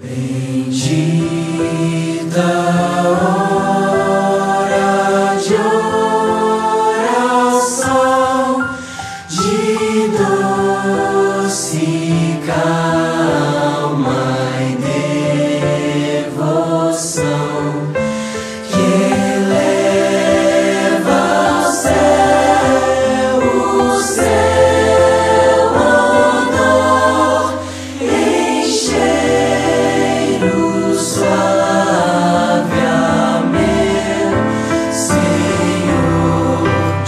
Bendita.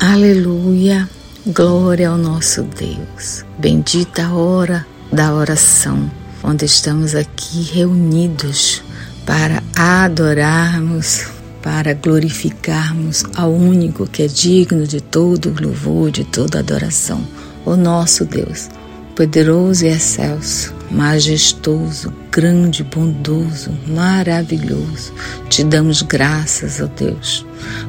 Aleluia, glória ao nosso Deus. Bendita a hora da oração, onde estamos aqui reunidos para adorarmos, para glorificarmos ao único que é digno de todo louvor, de toda adoração, o nosso Deus, poderoso e excelso, majestoso, grande, bondoso, maravilhoso. Te damos graças, ó Deus,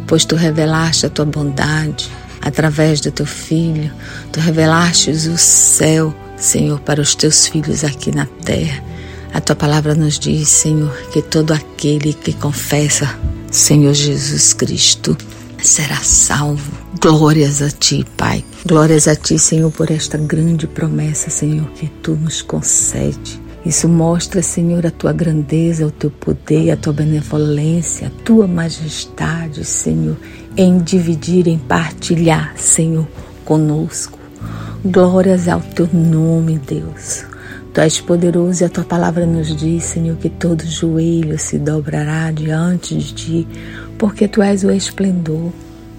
pois tu revelaste a tua bondade através do teu filho, tu revelaste o céu, Senhor, para os teus filhos aqui na terra. A tua palavra nos diz, Senhor, que todo aquele que confessa Senhor Jesus Cristo será salvo. Glórias a ti, Pai. Glórias a ti, Senhor, por esta grande promessa, Senhor, que tu nos concede. Isso mostra, Senhor, a tua grandeza, o teu poder, a tua benevolência, a tua majestade, Senhor, em dividir, em partilhar, Senhor, conosco. Glórias ao teu nome, Deus. Tu és poderoso e a tua palavra nos diz, Senhor, que todo joelho se dobrará diante de ti, porque tu és o esplendor,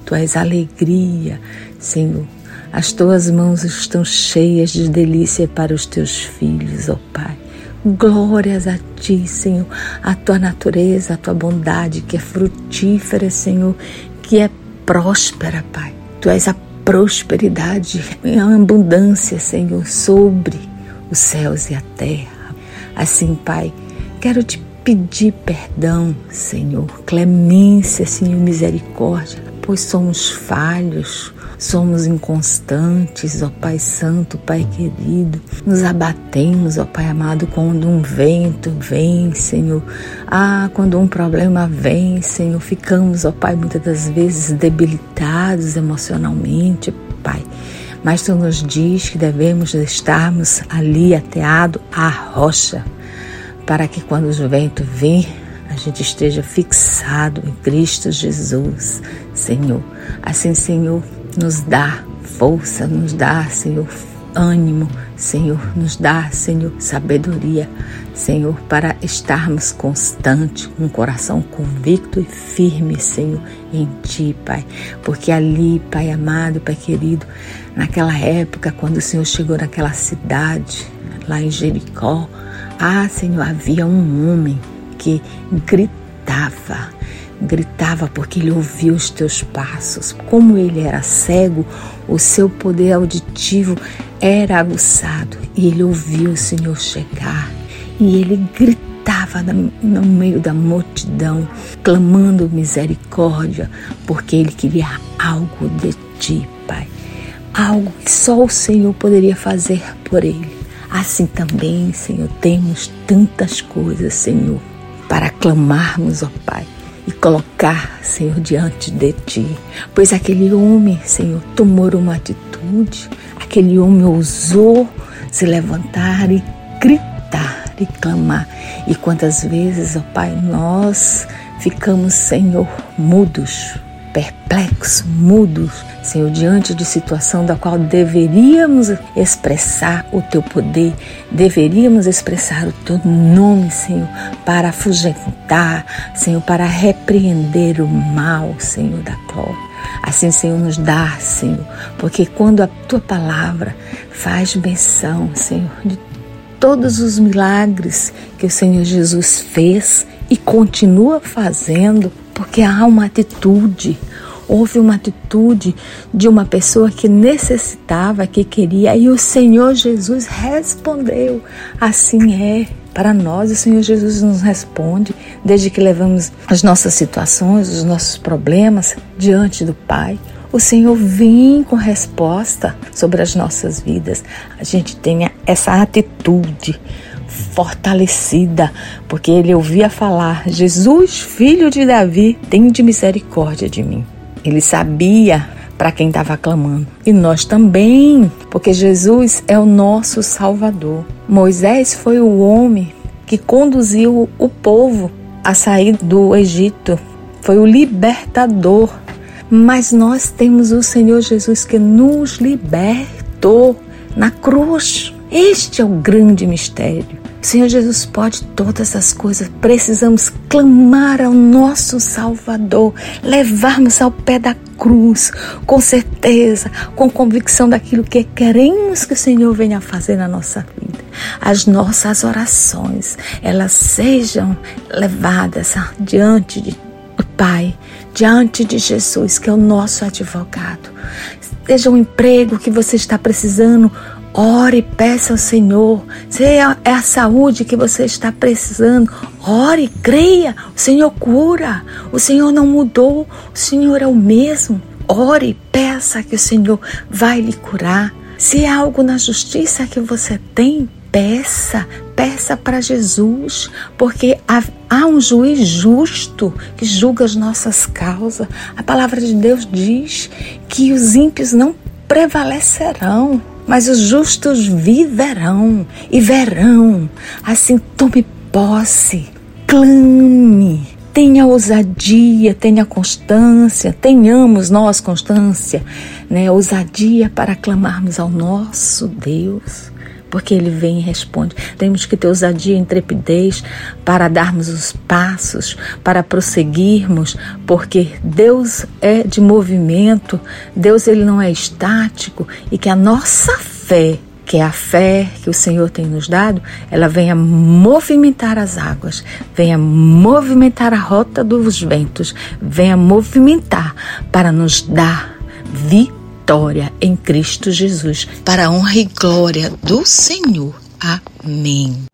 tu és a alegria, Senhor. As tuas mãos estão cheias de delícia para os teus filhos, ó Pai. Glórias a ti, Senhor, a tua natureza, a tua bondade que é frutífera, Senhor, que é próspera, Pai. Tu és a prosperidade em abundância, Senhor, sobre os céus e a terra. Assim, Pai, quero te pedir perdão, Senhor, clemência, Senhor, misericórdia, pois somos falhos, somos inconstantes, ó Pai Santo, Pai querido. Nos abatemos, ó Pai amado, quando um vento vem, Senhor. Ah, quando um problema vem, Senhor, ficamos, ó Pai, muitas das vezes debilitados emocionalmente, Pai. Mas tu nos diz que devemos estarmos ali ateado à rocha, para que quando o vento vir, a gente esteja fixado em Cristo Jesus, Senhor. Assim, Senhor, nos dá força, nos dá, Senhor, ânimo, Senhor, nos dá, Senhor, sabedoria, Senhor, para estarmos constantes, com um coração convicto e firme, Senhor, em Ti, Pai. Porque ali, Pai amado, Pai querido, naquela época, quando o Senhor chegou naquela cidade, lá em Jericó, ah, Senhor, havia um homem que gritava, gritava porque ele ouvia os teus passos. Como ele era cego, o seu poder auditivo era aguçado e ele ouvia o Senhor chegar e ele gritava no meio da multidão, clamando misericórdia, porque ele queria algo de ti, Pai. Algo que só o Senhor poderia fazer por ele. Assim também, Senhor, temos tantas coisas, Senhor, para clamarmos, ó Pai e colocar, Senhor, diante de ti. Pois aquele homem, Senhor, tomou uma atitude, aquele homem ousou se levantar e gritar e clamar. E quantas vezes, ó Pai, nós ficamos, Senhor, mudos, perplexos, mudos, Senhor, diante de situação da qual deveríamos expressar o teu poder, deveríamos expressar o teu nome, Senhor, para afugentar, Senhor, para repreender o mal, Senhor da glória. Assim, Senhor, nos dá, Senhor, porque quando a tua palavra faz menção, Senhor, de todos os milagres que o Senhor Jesus fez e continua fazendo, porque há uma atitude, houve uma atitude de uma pessoa que necessitava, que queria, e o Senhor Jesus respondeu: assim é. Para nós, o Senhor Jesus nos responde desde que levamos as nossas situações, os nossos problemas diante do Pai. O Senhor vem com resposta sobre as nossas vidas. A gente tenha essa atitude fortalecida, porque ele ouvia falar: Jesus, filho de Davi, tem de misericórdia de mim. Ele sabia para quem estava clamando. E nós também, porque Jesus é o nosso Salvador. Moisés foi o homem que conduziu o povo a sair do Egito, foi o libertador. Mas nós temos o Senhor Jesus que nos libertou na cruz. Este é o grande mistério. Senhor Jesus pode todas as coisas. Precisamos clamar ao nosso Salvador, levarmos ao pé da cruz, com certeza, com convicção daquilo que queremos que o Senhor venha fazer na nossa vida. As nossas orações, elas sejam levadas diante de, Pai, diante de Jesus, que é o nosso advogado. Seja um emprego que você está precisando, Ore peça ao Senhor. Se é, é a saúde que você está precisando, ore, creia. O Senhor cura. O Senhor não mudou. O Senhor é o mesmo. Ore peça que o Senhor vai lhe curar. Se é algo na justiça que você tem, peça, peça para Jesus, porque há, há, um juiz justo que julga as nossas causas. A palavra de Deus diz que os ímpios não prevalecerão mas os justos viverão e verão. Assim, tome posse, clame, tenha ousadia, tenha constância, tenhamos nós constância, né? Ousadia para clamarmos ao nosso Deus porque Ele vem e responde. Temos que ter ousadia e intrepidez para darmos os passos, para prosseguirmos, porque Deus é de movimento, Deus ele não é estático e que a nossa fé que é a fé que o Senhor tem nos dado, ela venha movimentar as águas, venha movimentar a rota dos ventos, venha movimentar para nos dar vitória vitória em Cristo Jesus, para a honra e glória do Senhor. Amém.